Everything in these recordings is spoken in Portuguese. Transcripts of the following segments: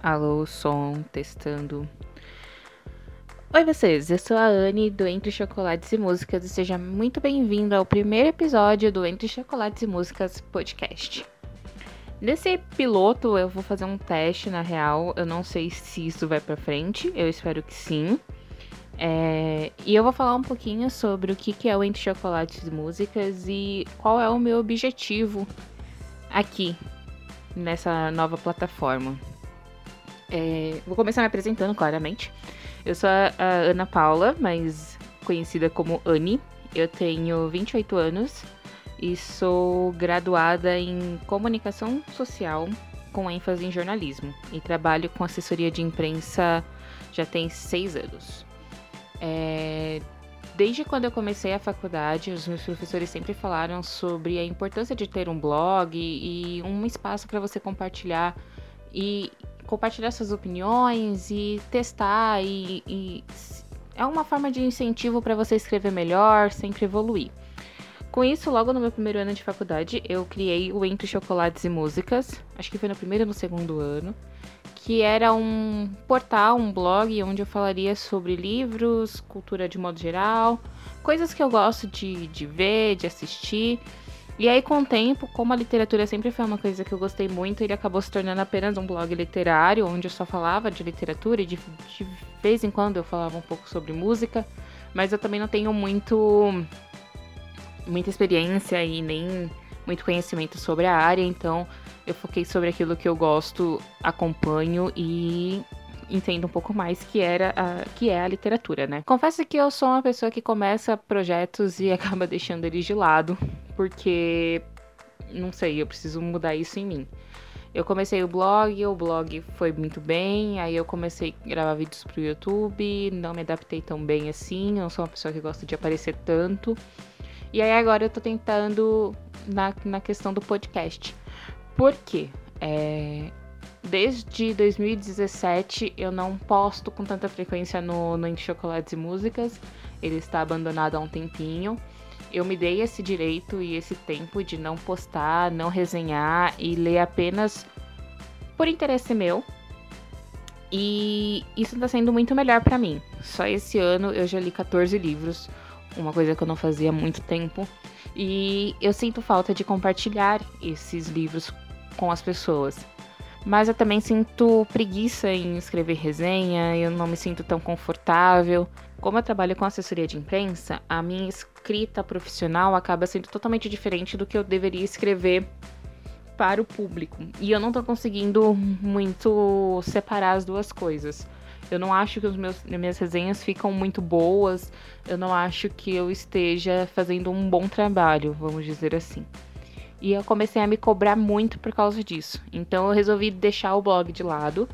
Alô, som, testando. Oi, vocês, eu sou a Anne do Entre Chocolates e Músicas e seja muito bem-vindo ao primeiro episódio do Entre Chocolates e Músicas podcast. Nesse piloto eu vou fazer um teste, na real, eu não sei se isso vai pra frente, eu espero que sim. É... E eu vou falar um pouquinho sobre o que é o Entre Chocolates e Músicas e qual é o meu objetivo aqui nessa nova plataforma. É, vou começar me apresentando, claramente. Eu sou a, a Ana Paula, mas conhecida como Anne. Eu tenho 28 anos e sou graduada em comunicação social com ênfase em jornalismo. E trabalho com assessoria de imprensa já tem seis anos. É, desde quando eu comecei a faculdade, os meus professores sempre falaram sobre a importância de ter um blog e, um espaço para você compartilhar e compartilhar suas opiniões e testar e, e é uma forma de incentivo para você escrever melhor, sempre evoluir. Com isso, logo no meu primeiro ano de faculdade, eu criei o Entre Chocolates e Músicas, acho que foi no primeiro ou no segundo ano, que era um portal, um blog onde eu falaria sobre livros, cultura de modo geral, coisas que eu gosto de, de ver, de assistir. E aí, com o tempo, como a literatura sempre foi uma coisa que eu gostei muito, ele acabou se tornando apenas um blog literário, onde eu só falava de literatura e de, de vez em quando eu falava um pouco sobre música, mas eu também não tenho muito muita experiência e nem muito conhecimento sobre a área, então eu foquei sobre aquilo que eu gosto, acompanho e entendo um pouco mais que era a, que é a literatura, né? Confesso que eu sou uma pessoa que começa projetos e acaba deixando eles de lado, porque não sei, eu preciso mudar isso em mim. Eu comecei o blog, o blog foi muito bem, aí eu comecei a gravar vídeos pro YouTube, não me adaptei tão bem assim, não sou uma pessoa que gosta de aparecer tanto. E aí agora eu tô tentando na, na questão do podcast. Por quê? É, desde 2017 eu não posto com tanta frequência no, no Entre Chocolates e Músicas. Ele está abandonado há um tempinho. Eu me dei esse direito e esse tempo de não postar, não resenhar e ler apenas por interesse meu. E isso está sendo muito melhor para mim. Só esse ano eu já li 14 livros, uma coisa que eu não fazia há muito tempo. E eu sinto falta de compartilhar esses livros com as pessoas mas eu também sinto preguiça em escrever resenha, eu não me sinto tão confortável. Como eu trabalho com assessoria de imprensa, a minha escrita profissional acaba sendo totalmente diferente do que eu deveria escrever para o público. E eu não tô conseguindo muito separar as duas coisas. Eu não acho que os meus, minhas resenhas ficam muito boas. Eu não acho que eu esteja fazendo um bom trabalho, vamos dizer assim. E eu comecei a me cobrar muito por causa disso. Então eu resolvi deixar o blog de lado.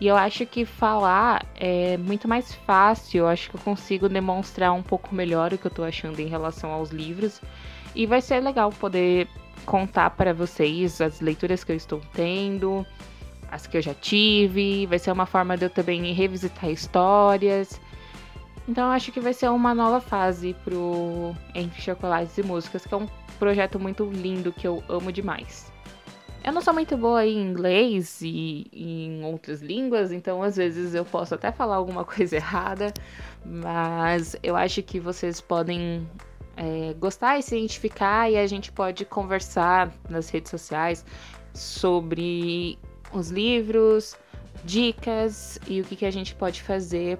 E eu acho que falar é muito mais fácil. Eu acho que eu consigo demonstrar um pouco melhor o que eu tô achando em relação aos livros. E vai ser legal poder contar para vocês as leituras que eu estou tendo, as que eu já tive. Vai ser uma forma de eu também revisitar histórias. Então acho que vai ser uma nova fase pro Entre Chocolates e Músicas, que é um projeto muito lindo que eu amo demais. Eu não sou muito boa em inglês e, em outras línguas, então às vezes eu posso até falar alguma coisa errada, mas eu acho que vocês podem é, gostar e se identificar e a gente pode conversar nas redes sociais sobre os livros, dicas e o que, que a gente pode fazer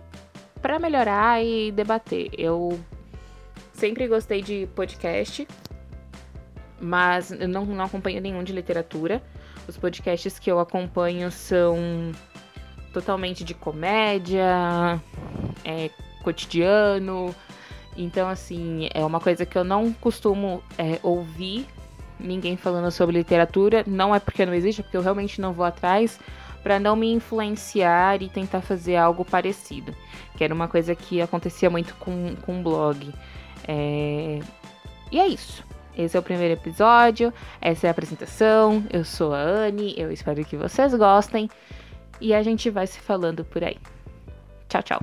para melhorar e debater. Eu sempre gostei de podcast, mas eu não, não acompanho nenhum de literatura. Os podcasts que eu acompanho são totalmente de comédia, é, cotidiano. Então, assim, é uma coisa que eu não costumo é, ouvir ninguém falando sobre literatura. Não é porque não existe, é porque eu realmente não vou atrás para não me influenciar e tentar fazer algo parecido. Que era uma coisa que acontecia muito com, com o blog. É... E é isso. Esse é o primeiro episódio, essa é a apresentação. Eu sou a Anne, eu espero que vocês gostem e a gente vai se falando por aí. Tchau, tchau.